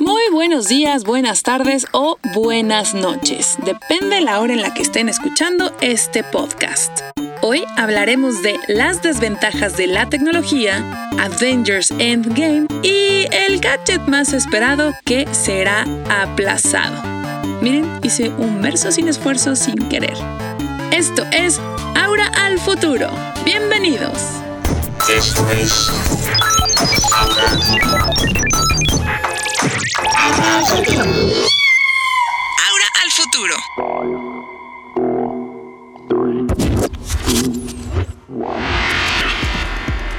Muy buenos días, buenas tardes o buenas noches. Depende la hora en la que estén escuchando este podcast. Hoy hablaremos de las desventajas de la tecnología, Avengers Endgame y el gadget más esperado que será aplazado. Miren, hice un verso sin esfuerzo sin querer. Esto es Aura al futuro. Bienvenidos. Aura al futuro.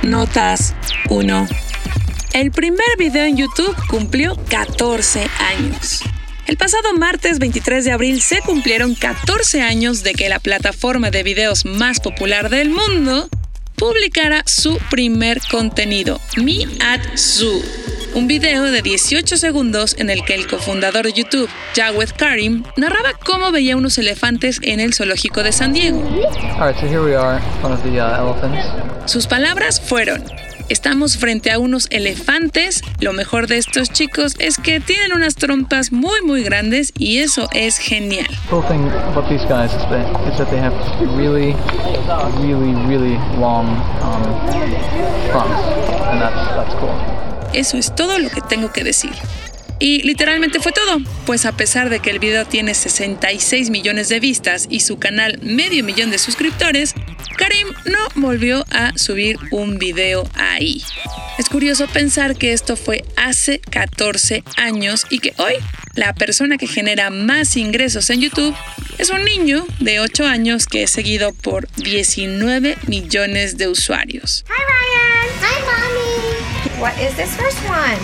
Notas 1. El primer video en YouTube cumplió 14 años. El pasado martes 23 de abril se cumplieron 14 años de que la plataforma de videos más popular del mundo publicara su primer contenido, Me at Zoo, un video de 18 segundos en el que el cofundador de YouTube, Jawed Karim, narraba cómo veía unos elefantes en el zoológico de San Diego. Sus palabras fueron, Estamos frente a unos elefantes. Lo mejor de estos chicos es que tienen unas trompas muy muy grandes y eso es genial. Eso es todo lo que tengo que decir. Y literalmente fue todo, pues a pesar de que el video tiene 66 millones de vistas y su canal medio millón de suscriptores, Karim no volvió a subir un video ahí. Es curioso pensar que esto fue hace 14 años y que hoy la persona que genera más ingresos en YouTube es un niño de 8 años que es seguido por 19 millones de usuarios. What is this first one?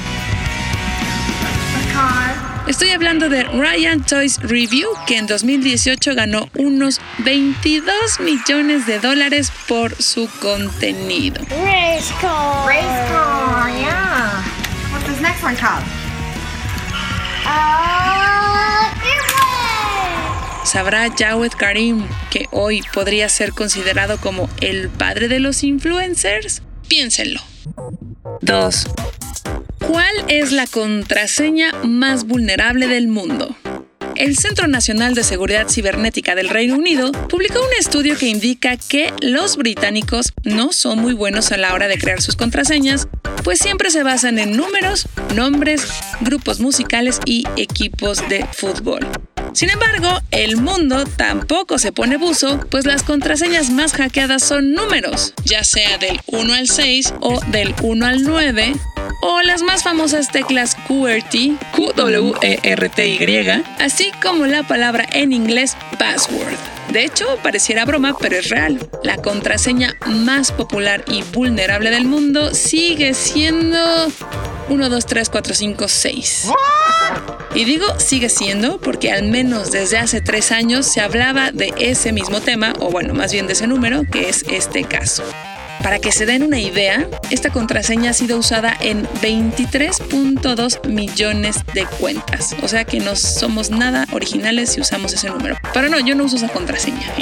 A car. Estoy hablando de Ryan Toys Review, que en 2018 ganó unos 22 millones de dólares por su contenido. Race car. Race car, yeah. What's this next one called? Uh, ¿Sabrá Jawed Karim que hoy podría ser considerado como el padre de los influencers? Piénsenlo. 2. ¿Cuál es la contraseña más vulnerable del mundo? El Centro Nacional de Seguridad Cibernética del Reino Unido publicó un estudio que indica que los británicos no son muy buenos a la hora de crear sus contraseñas, pues siempre se basan en números, nombres, grupos musicales y equipos de fútbol. Sin embargo, el mundo tampoco se pone buzo, pues las contraseñas más hackeadas son números, ya sea del 1 al 6 o del 1 al 9, o las más famosas teclas QWERTY, Q-W-E-R-T-Y, así como la palabra en inglés password. De hecho, pareciera broma, pero es real. La contraseña más popular y vulnerable del mundo sigue siendo 1, 2, 3, 4, 5, 6. Y digo sigue siendo porque al menos desde hace tres años se hablaba de ese mismo tema, o bueno, más bien de ese número, que es este caso. Para que se den una idea, esta contraseña ha sido usada en 23.2 millones de cuentas. O sea que no somos nada originales si usamos ese número. Pero no, yo no uso esa contraseña.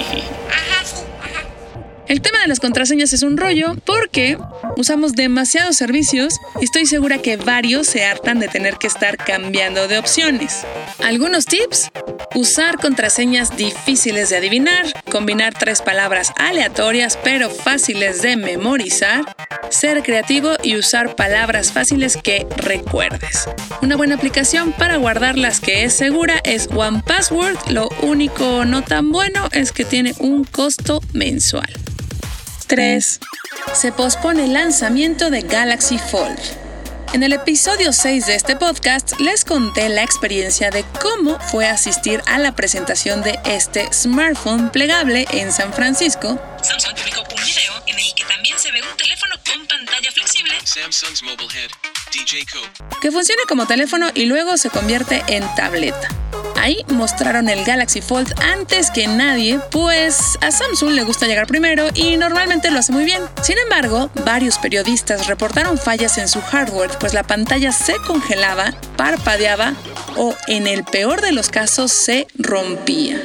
El tema de las contraseñas es un rollo porque usamos demasiados servicios y estoy segura que varios se hartan de tener que estar cambiando de opciones. Algunos tips. Usar contraseñas difíciles de adivinar, combinar tres palabras aleatorias pero fáciles de memorizar, ser creativo y usar palabras fáciles que recuerdes. Una buena aplicación para guardar las que es segura es One Password, lo único no tan bueno es que tiene un costo mensual. 3. Se pospone el lanzamiento de Galaxy Fold. En el episodio 6 de este podcast les conté la experiencia de cómo fue asistir a la presentación de este smartphone plegable en San Francisco. Samsung publicó un video en el que también se ve un teléfono con pantalla flexible Samsung's Mobile Head, DJ que funciona como teléfono y luego se convierte en tableta. Ahí mostraron el Galaxy Fold antes que nadie, pues a Samsung le gusta llegar primero y normalmente lo hace muy bien. Sin embargo, varios periodistas reportaron fallas en su hardware, pues la pantalla se congelaba, parpadeaba o en el peor de los casos se rompía.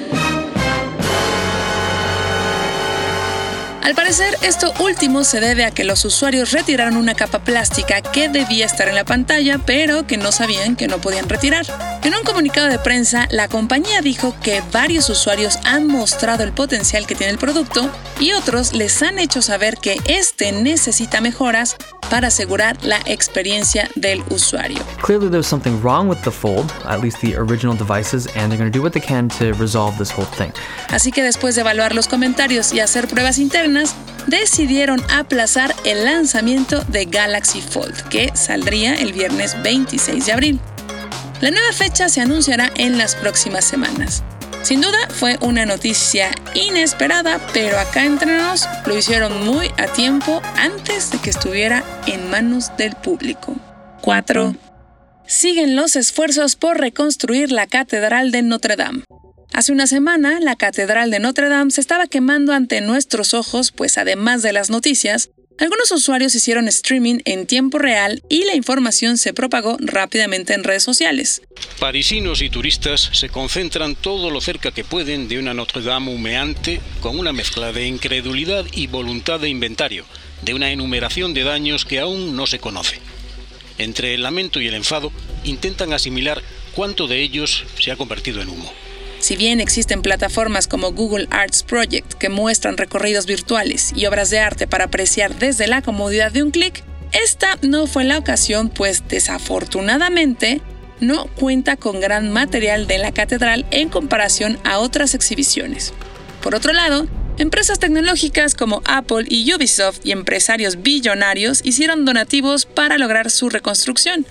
Al parecer, esto último se debe a que los usuarios retiraron una capa plástica que debía estar en la pantalla, pero que no sabían que no podían retirar. En un comunicado de prensa, la compañía dijo que varios usuarios han mostrado el potencial que tiene el producto y otros les han hecho saber que este necesita mejoras para asegurar la experiencia del usuario. Clearly there's something wrong with the Fold, at least the original devices, and they're going to do what they can to resolve this whole thing. Así que después de evaluar los comentarios y hacer pruebas internas, decidieron aplazar el lanzamiento de Galaxy Fold, que saldría el viernes 26 de abril. La nueva fecha se anunciará en las próximas semanas. Sin duda fue una noticia inesperada, pero acá entre nos lo hicieron muy a tiempo antes de que estuviera en manos del público. 4. Siguen los esfuerzos por reconstruir la Catedral de Notre Dame. Hace una semana, la Catedral de Notre Dame se estaba quemando ante nuestros ojos, pues además de las noticias, algunos usuarios hicieron streaming en tiempo real y la información se propagó rápidamente en redes sociales. Parisinos y turistas se concentran todo lo cerca que pueden de una Notre Dame humeante con una mezcla de incredulidad y voluntad de inventario, de una enumeración de daños que aún no se conoce. Entre el lamento y el enfado intentan asimilar cuánto de ellos se ha convertido en humo. Si bien existen plataformas como Google Arts Project que muestran recorridos virtuales y obras de arte para apreciar desde la comodidad de un clic, esta no fue la ocasión, pues desafortunadamente no cuenta con gran material de la catedral en comparación a otras exhibiciones. Por otro lado, empresas tecnológicas como Apple y Ubisoft y empresarios billonarios hicieron donativos para lograr su reconstrucción,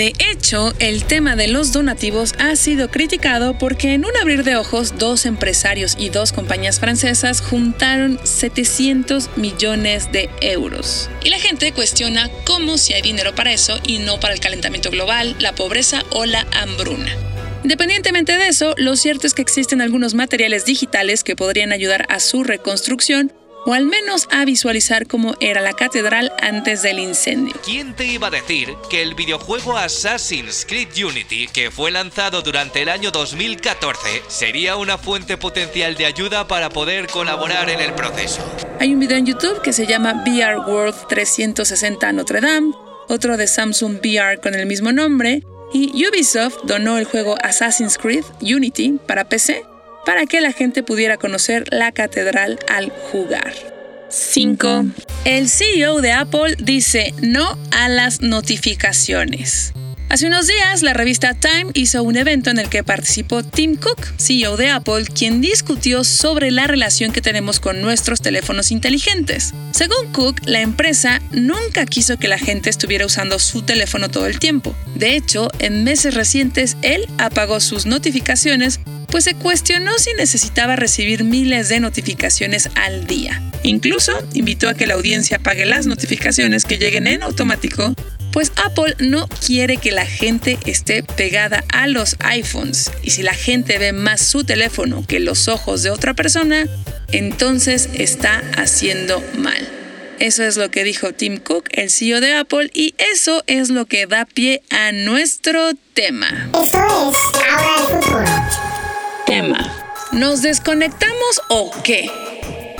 de hecho, el tema de los donativos ha sido criticado porque en un abrir de ojos, dos empresarios y dos compañías francesas juntaron 700 millones de euros. Y la gente cuestiona cómo si hay dinero para eso y no para el calentamiento global, la pobreza o la hambruna. Independientemente de eso, lo cierto es que existen algunos materiales digitales que podrían ayudar a su reconstrucción o al menos a visualizar cómo era la catedral antes del incendio. ¿Quién te iba a decir que el videojuego Assassin's Creed Unity, que fue lanzado durante el año 2014, sería una fuente potencial de ayuda para poder colaborar en el proceso? Hay un video en YouTube que se llama VR World 360 Notre Dame, otro de Samsung VR con el mismo nombre, y Ubisoft donó el juego Assassin's Creed Unity para PC para que la gente pudiera conocer la catedral al jugar. 5. El CEO de Apple dice no a las notificaciones. Hace unos días, la revista Time hizo un evento en el que participó Tim Cook, CEO de Apple, quien discutió sobre la relación que tenemos con nuestros teléfonos inteligentes. Según Cook, la empresa nunca quiso que la gente estuviera usando su teléfono todo el tiempo. De hecho, en meses recientes, él apagó sus notificaciones pues se cuestionó si necesitaba recibir miles de notificaciones al día. Incluso invitó a que la audiencia pague las notificaciones que lleguen en automático, pues Apple no quiere que la gente esté pegada a los iPhones. Y si la gente ve más su teléfono que los ojos de otra persona, entonces está haciendo mal. Eso es lo que dijo Tim Cook, el CEO de Apple, y eso es lo que da pie a nuestro tema. Eso es ahora el futuro. ¿Nos desconectamos o qué?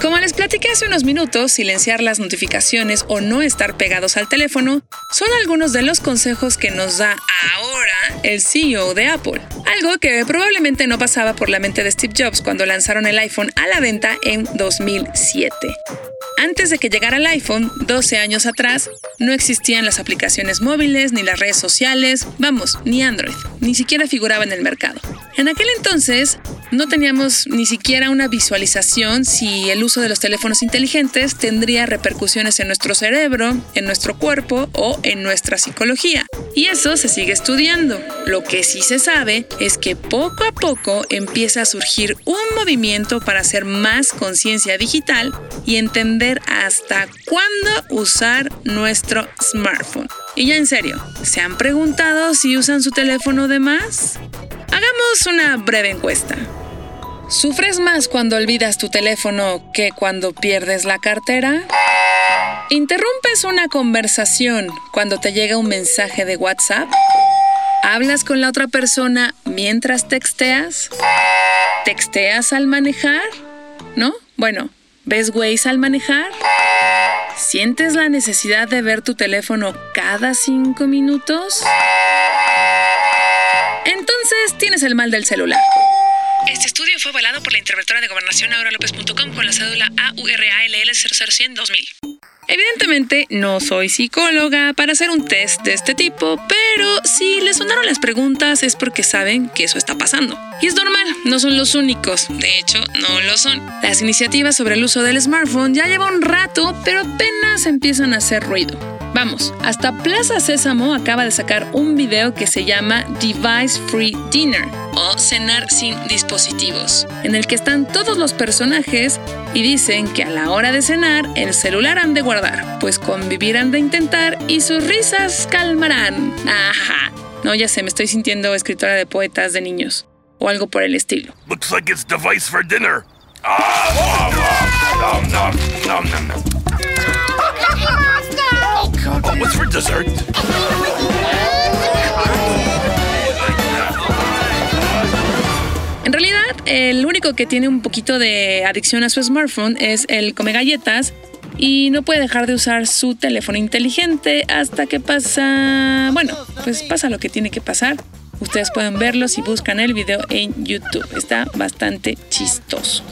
Como les platiqué hace unos minutos, silenciar las notificaciones o no estar pegados al teléfono son algunos de los consejos que nos da ahora el CEO de Apple. Algo que probablemente no pasaba por la mente de Steve Jobs cuando lanzaron el iPhone a la venta en 2007. Antes de que llegara el iPhone, 12 años atrás, no existían las aplicaciones móviles ni las redes sociales, vamos, ni Android, ni siquiera figuraba en el mercado. En aquel entonces, no teníamos ni siquiera una visualización si el uso de los teléfonos inteligentes tendría repercusiones en nuestro cerebro, en nuestro cuerpo o en nuestra psicología. Y eso se sigue estudiando. Lo que sí se sabe es que poco a poco empieza a surgir un movimiento para hacer más conciencia digital y entender hasta cuándo usar nuestro smartphone. Y ya en serio, ¿se han preguntado si usan su teléfono de más? Hagamos una breve encuesta. ¿Sufres más cuando olvidas tu teléfono que cuando pierdes la cartera? ¿Interrumpes una conversación cuando te llega un mensaje de WhatsApp? ¿Hablas con la otra persona mientras texteas? ¿Texteas al manejar? ¿No? Bueno, ¿Ves Waze al manejar? ¿Sientes la necesidad de ver tu teléfono cada cinco minutos? Entonces tienes el mal del celular. Este estudio fue avalado por la interventora de gobernación auralopez.com con la cédula AURALL 00100 2000. Evidentemente no soy psicóloga para hacer un test de este tipo, pero si les sonaron las preguntas es porque saben que eso está pasando. Y es normal, no son los únicos, de hecho no lo son. Las iniciativas sobre el uso del smartphone ya llevan un rato, pero apenas empiezan a hacer ruido. Vamos, hasta Plaza Sésamo acaba de sacar un video que se llama Device Free Dinner o Cenar sin dispositivos, en el que están todos los personajes y dicen que a la hora de cenar el celular han de guardar, pues convivir han de intentar y sus risas calmarán. Ajá. No, ya sé, me estoy sintiendo escritora de poetas de niños o algo por el estilo. Looks like it's device for dinner. Ah, nom, nom, nom. Oh, what's for dessert? En realidad, el único que tiene un poquito de adicción a su smartphone es el come galletas y no puede dejar de usar su teléfono inteligente hasta que pasa, bueno, pues pasa lo que tiene que pasar. Ustedes pueden verlo si buscan el video en YouTube. Está bastante chistoso.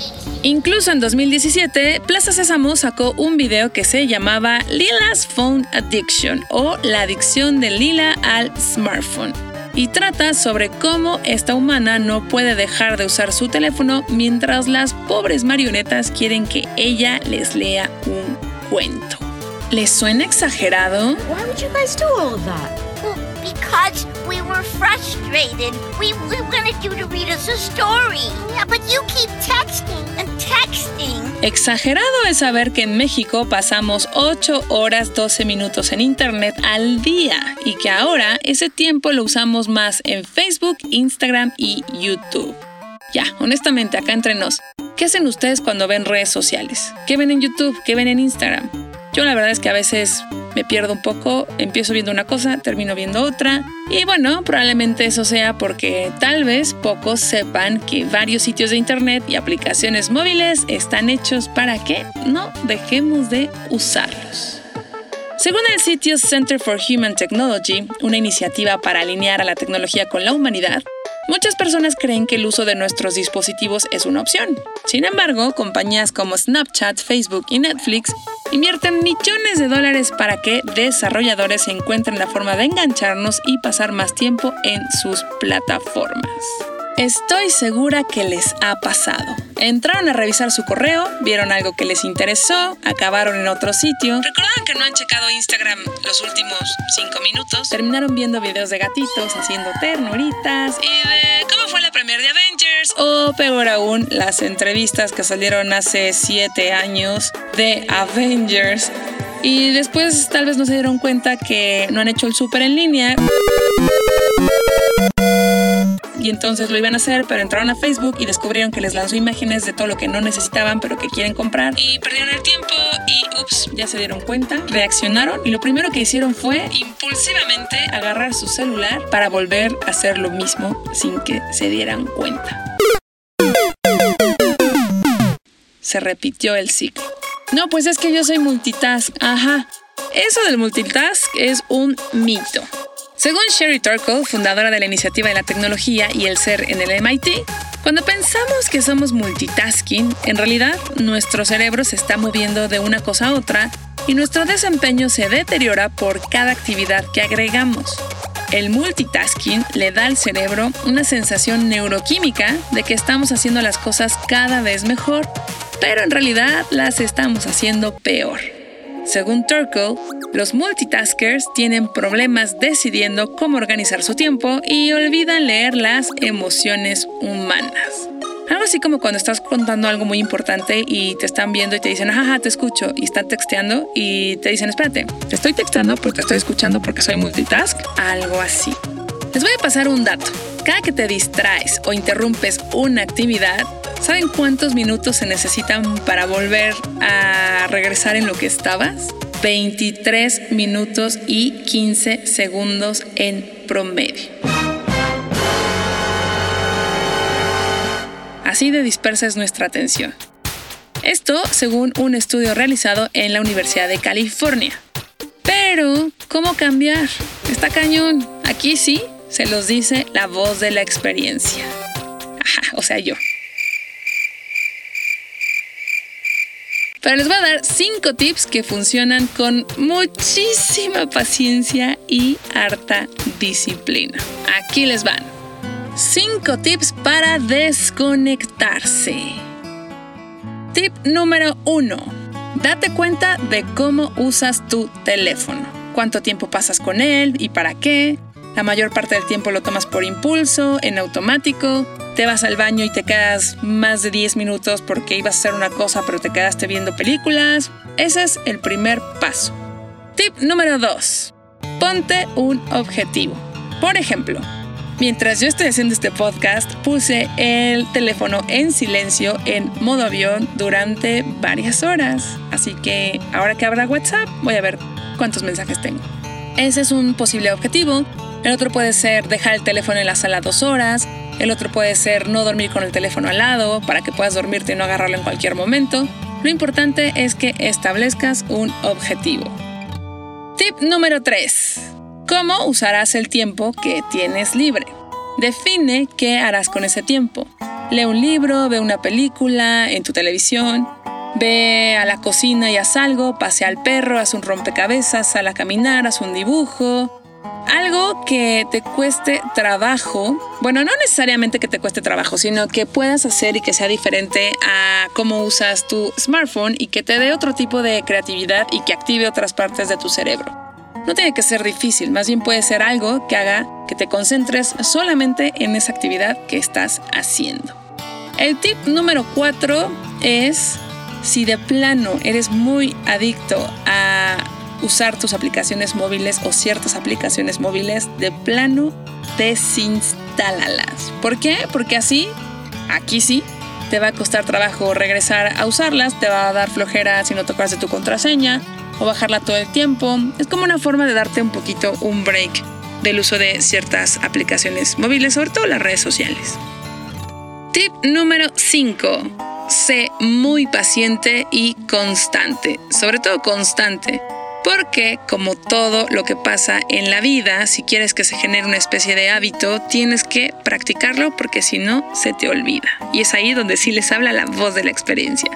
Incluso en 2017, Plaza Sésamo sacó un video que se llamaba Lila's Phone Addiction o la adicción de Lila al smartphone. Y trata sobre cómo esta humana no puede dejar de usar su teléfono mientras las pobres marionetas quieren que ella les lea un cuento. ¿Les suena exagerado? Why would? Because we were frustrated. We, we wanted you to read us a story. Yeah, but you keep texting and texting. Exagerado es saber que en México pasamos 8 horas 12 minutos en Internet al día y que ahora ese tiempo lo usamos más en Facebook, Instagram y YouTube. Ya, honestamente, acá entre nos, ¿qué hacen ustedes cuando ven redes sociales? ¿Qué ven en YouTube? ¿Qué ven en Instagram? Yo la verdad es que a veces me pierdo un poco, empiezo viendo una cosa, termino viendo otra. Y bueno, probablemente eso sea porque tal vez pocos sepan que varios sitios de internet y aplicaciones móviles están hechos para que no dejemos de usarlos. Según el sitio Center for Human Technology, una iniciativa para alinear a la tecnología con la humanidad, Muchas personas creen que el uso de nuestros dispositivos es una opción. Sin embargo, compañías como Snapchat, Facebook y Netflix invierten millones de dólares para que desarrolladores encuentren la forma de engancharnos y pasar más tiempo en sus plataformas. Estoy segura que les ha pasado. Entraron a revisar su correo, vieron algo que les interesó, acabaron en otro sitio. Recordaron que no han checado Instagram los últimos 5 minutos. Terminaron viendo videos de gatitos haciendo ternuritas y de cómo fue la premier de Avengers. O peor aún, las entrevistas que salieron hace 7 años de Avengers. Y después tal vez no se dieron cuenta que no han hecho el súper en línea y entonces lo iban a hacer, pero entraron a Facebook y descubrieron que les lanzó imágenes de todo lo que no necesitaban, pero que quieren comprar y perdieron el tiempo y ups, ya se dieron cuenta, reaccionaron y lo primero que hicieron fue impulsivamente agarrar su celular para volver a hacer lo mismo sin que se dieran cuenta. Se repitió el ciclo. No, pues es que yo soy multitask. Ajá. Eso del multitask es un mito. Según Sherry Turkle, fundadora de la Iniciativa de la Tecnología y el Ser en el MIT, cuando pensamos que somos multitasking, en realidad nuestro cerebro se está moviendo de una cosa a otra y nuestro desempeño se deteriora por cada actividad que agregamos. El multitasking le da al cerebro una sensación neuroquímica de que estamos haciendo las cosas cada vez mejor, pero en realidad las estamos haciendo peor. Según Turkle, los multitaskers tienen problemas decidiendo cómo organizar su tiempo y olvidan leer las emociones humanas. Algo así como cuando estás contando algo muy importante y te están viendo y te dicen, ajá, te escucho, y están texteando y te dicen, espérate, te estoy texteando porque estoy escuchando porque soy multitask. Algo así. Les voy a pasar un dato. Cada que te distraes o interrumpes una actividad, ¿saben cuántos minutos se necesitan para volver a regresar en lo que estabas? 23 minutos y 15 segundos en promedio. Así de dispersa es nuestra atención. Esto según un estudio realizado en la Universidad de California. Pero, ¿cómo cambiar? Está cañón. Aquí sí se los dice la voz de la experiencia. Ajá, o sea, yo. Pero les voy a dar 5 tips que funcionan con muchísima paciencia y harta disciplina. Aquí les van. 5 tips para desconectarse. Tip número 1. Date cuenta de cómo usas tu teléfono. Cuánto tiempo pasas con él y para qué. La mayor parte del tiempo lo tomas por impulso, en automático. Te vas al baño y te quedas más de 10 minutos porque ibas a hacer una cosa pero te quedaste viendo películas. Ese es el primer paso. Tip número 2. Ponte un objetivo. Por ejemplo, mientras yo estoy haciendo este podcast, puse el teléfono en silencio en modo avión durante varias horas. Así que ahora que abra WhatsApp, voy a ver cuántos mensajes tengo. Ese es un posible objetivo. El otro puede ser dejar el teléfono en la sala dos horas. El otro puede ser no dormir con el teléfono al lado para que puedas dormirte y no agarrarlo en cualquier momento. Lo importante es que establezcas un objetivo. Tip número 3. ¿Cómo usarás el tiempo que tienes libre? Define qué harás con ese tiempo. Lee un libro, ve una película en tu televisión, ve a la cocina y haz algo, pasea al perro, haz un rompecabezas, sal a caminar, haz un dibujo, algo que te cueste trabajo, bueno, no necesariamente que te cueste trabajo, sino que puedas hacer y que sea diferente a cómo usas tu smartphone y que te dé otro tipo de creatividad y que active otras partes de tu cerebro. No tiene que ser difícil, más bien puede ser algo que haga que te concentres solamente en esa actividad que estás haciendo. El tip número 4 es si de plano eres muy adicto a usar tus aplicaciones móviles o ciertas aplicaciones móviles, de plano desinstálalas. ¿Por qué? Porque así, aquí sí, te va a costar trabajo regresar a usarlas, te va a dar flojera si no tocas de tu contraseña o bajarla todo el tiempo. Es como una forma de darte un poquito un break del uso de ciertas aplicaciones móviles, sobre todo las redes sociales. Tip número 5. Sé muy paciente y constante, sobre todo constante. Porque, como todo lo que pasa en la vida, si quieres que se genere una especie de hábito, tienes que practicarlo porque si no, se te olvida. Y es ahí donde sí les habla la voz de la experiencia.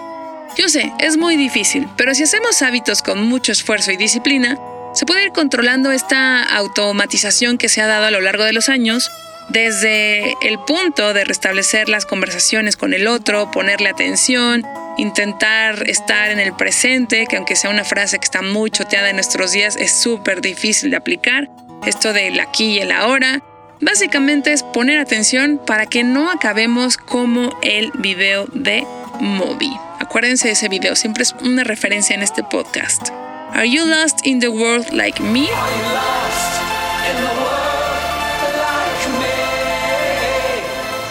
Yo sé, es muy difícil, pero si hacemos hábitos con mucho esfuerzo y disciplina, se puede ir controlando esta automatización que se ha dado a lo largo de los años desde el punto de restablecer las conversaciones con el otro, ponerle atención, intentar estar en el presente, que aunque sea una frase que está muy choteada en nuestros días, es súper difícil de aplicar. Esto del aquí y el ahora. Básicamente es poner atención para que no acabemos como el video de Moby. Acuérdense de ese video, siempre es una referencia en este podcast. Are you lost in the world like me?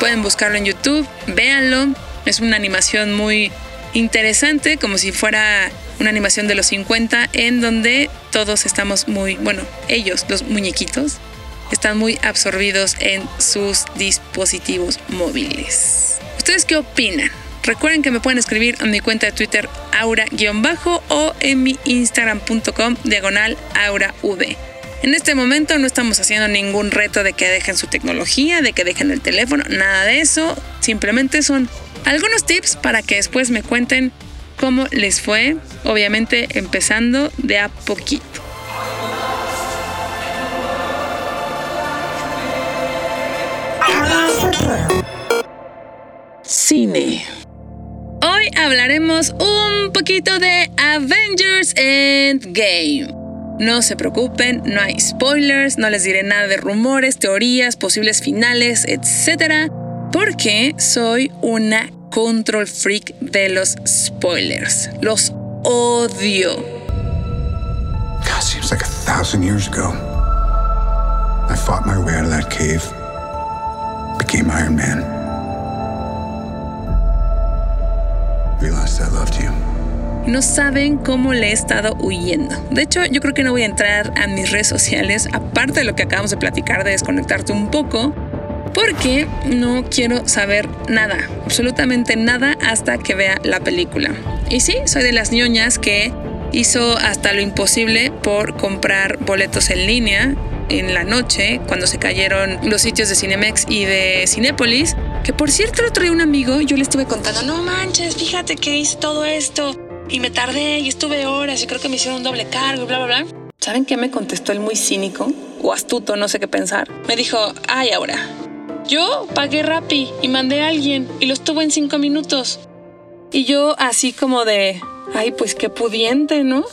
Pueden buscarlo en YouTube, véanlo. Es una animación muy interesante, como si fuera una animación de los 50, en donde todos estamos muy, bueno, ellos, los muñequitos, están muy absorbidos en sus dispositivos móviles. ¿Ustedes qué opinan? Recuerden que me pueden escribir en mi cuenta de Twitter aura-bajo o en mi instagram.com diagonal aurav. En este momento no estamos haciendo ningún reto de que dejen su tecnología, de que dejen el teléfono, nada de eso. Simplemente son algunos tips para que después me cuenten cómo les fue, obviamente empezando de a poquito. Cine. Hoy hablaremos un poquito de Avengers Endgame. No se preocupen, no hay spoilers, no les diré nada de rumores, teorías, posibles finales, etc. Porque soy una control freak de los spoilers. Los odio. Seems like a thousand years ago. I fought my way out of that cave, became Iron Man. Realized I loved you no saben cómo le he estado huyendo. De hecho, yo creo que no voy a entrar a mis redes sociales, aparte de lo que acabamos de platicar de desconectarte un poco, porque no quiero saber nada, absolutamente nada hasta que vea la película. Y sí, soy de las ñoñas que hizo hasta lo imposible por comprar boletos en línea en la noche cuando se cayeron los sitios de Cinemex y de Cinépolis. Que por cierto, el otro día un amigo, yo le estuve contando, no manches, fíjate que hice todo esto y me tardé y estuve horas y creo que me hicieron un doble cargo y bla, bla, bla. ¿Saben qué me contestó el muy cínico o astuto, no sé qué pensar? Me dijo, ay, ahora, yo pagué Rappi y mandé a alguien y lo estuvo en cinco minutos. Y yo así como de, ay, pues qué pudiente, ¿no?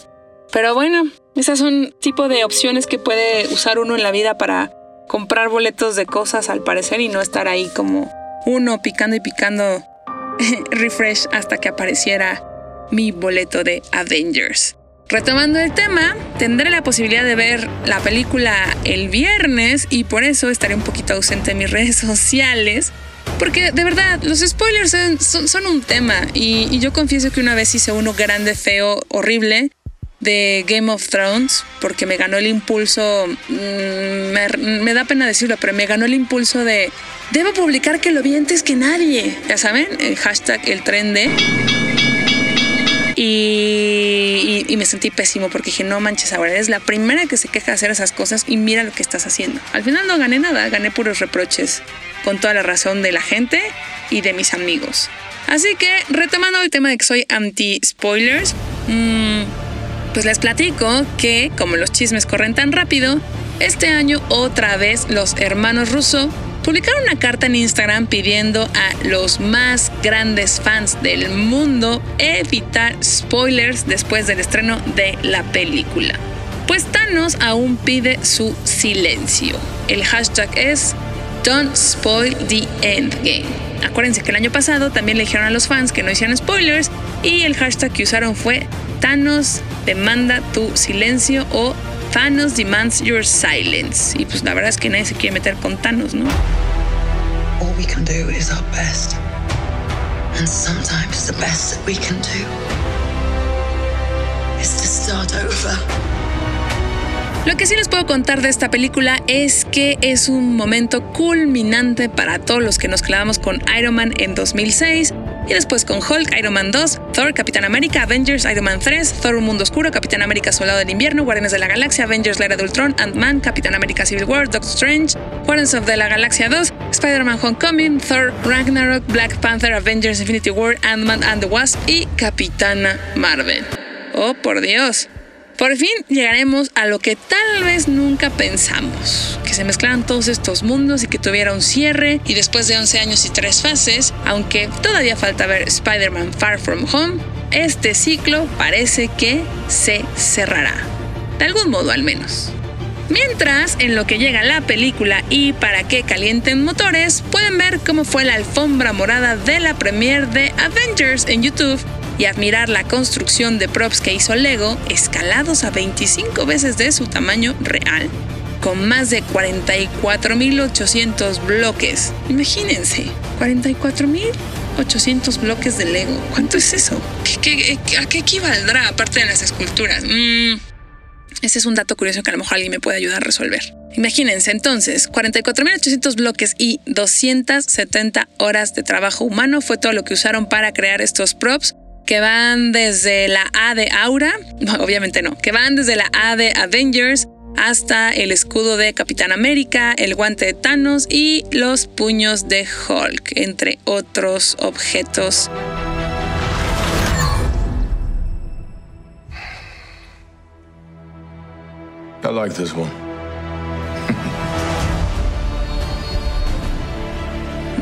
Pero bueno, esas son tipo de opciones que puede usar uno en la vida para comprar boletos de cosas al parecer y no estar ahí como uno picando y picando refresh hasta que apareciera mi boleto de Avengers. Retomando el tema, tendré la posibilidad de ver la película el viernes y por eso estaré un poquito ausente en mis redes sociales. Porque de verdad, los spoilers son, un tema y, y, yo confieso que una vez hice uno grande, feo, horrible de Game of Thrones porque me ganó el impulso, mm, me, da pena decirlo, pero me ganó el impulso de, debo publicar que lo vi antes que nadie, ya saben, el hashtag el tren de... Y, me sentí pésimo porque dije, no manches, ahora eres la primera que se queja de hacer esas cosas y mira lo que estás haciendo. Al final no gané nada, gané puros reproches, con toda la razón de la gente y de mis amigos. Así que, retomando el tema de que soy anti-spoilers, mmm, pues les platico que, como los chismes corren tan rápido, este año otra vez los hermanos Russo publicaron una carta en Instagram pidiendo a los más grandes fans del mundo evitar spoilers después del estreno de la película. Pues Thanos aún pide su silencio. El hashtag es Don't Spoil the Endgame. Acuérdense que el año pasado también le dijeron a los fans que no hicieran spoilers y el hashtag que usaron fue Thanos demanda tu silencio o Thanos demands your silence. Y pues la verdad es que nadie se quiere meter con Thanos, ¿no? All we can do is our best. And sometimes the best that we can do is to start over. Lo que sí les puedo contar de esta película es que es un momento culminante para todos los que nos clavamos con Iron Man en 2006 y después con Hulk, Iron Man 2, Thor, Capitán América, Avengers, Iron Man 3, Thor Un Mundo Oscuro, Capitán América Soldado del Invierno, Guardianes de la Galaxia, Avengers La Era de Ultron, Ant-Man, Capitán América Civil War, Doctor Strange, Guardians of the la Galaxia 2, Spider-Man Homecoming, Thor Ragnarok, Black Panther, Avengers Infinity War, Ant-Man and the Wasp y Capitana Marvel. Oh, por Dios. Por fin llegaremos a lo que tal vez nunca pensamos, que se mezclaran todos estos mundos y que tuviera un cierre y después de 11 años y 3 fases, aunque todavía falta ver Spider-Man Far From Home, este ciclo parece que se cerrará. De algún modo al menos. Mientras, en lo que llega la película y para que calienten motores, pueden ver cómo fue la alfombra morada de la premiere de Avengers en YouTube y admirar la construcción de props que hizo Lego escalados a 25 veces de su tamaño real, con más de 44.800 bloques. Imagínense, 44.800 bloques de Lego. ¿Cuánto es eso? a qué equivaldrá aparte de las esculturas? Mm, ese es un dato curioso que a lo mejor alguien me puede ayudar a resolver. Imagínense entonces, 44.800 bloques y 270 horas de trabajo humano fue todo lo que usaron para crear estos props que van desde la A de Aura, obviamente no, que van desde la A de Avengers hasta el escudo de Capitán América, el guante de Thanos y los puños de Hulk, entre otros objetos. I like this one.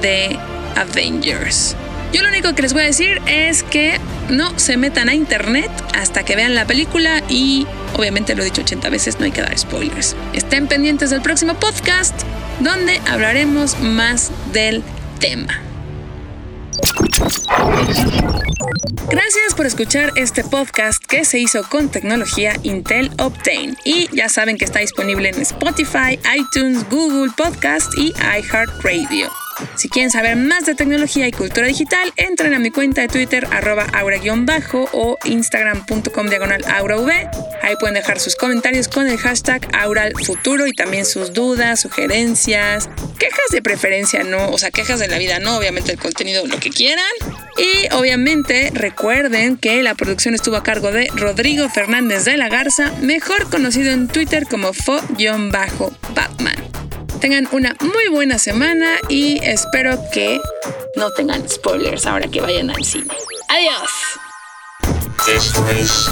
de Avengers. Yo lo único que les voy a decir es que no se metan a internet hasta que vean la película y obviamente lo he dicho 80 veces, no hay que dar spoilers. Estén pendientes del próximo podcast donde hablaremos más del tema. Gracias por escuchar este podcast que se hizo con tecnología Intel Optane y ya saben que está disponible en Spotify, iTunes, Google Podcast y iHeartRadio. Si quieren saber más de tecnología y cultura digital, entren a mi cuenta de Twitter arroba aura-bajo o instagram.com diagonal aurav. Ahí pueden dejar sus comentarios con el hashtag auralfuturo y también sus dudas, sugerencias, quejas de preferencia, no, o sea, quejas de la vida, no, obviamente el contenido, lo que quieran. Y obviamente recuerden que la producción estuvo a cargo de Rodrigo Fernández de la Garza, mejor conocido en Twitter como fo-batman. Tengan una muy buena semana y espero que no tengan spoilers ahora que vayan al cine. Adiós. Esto es...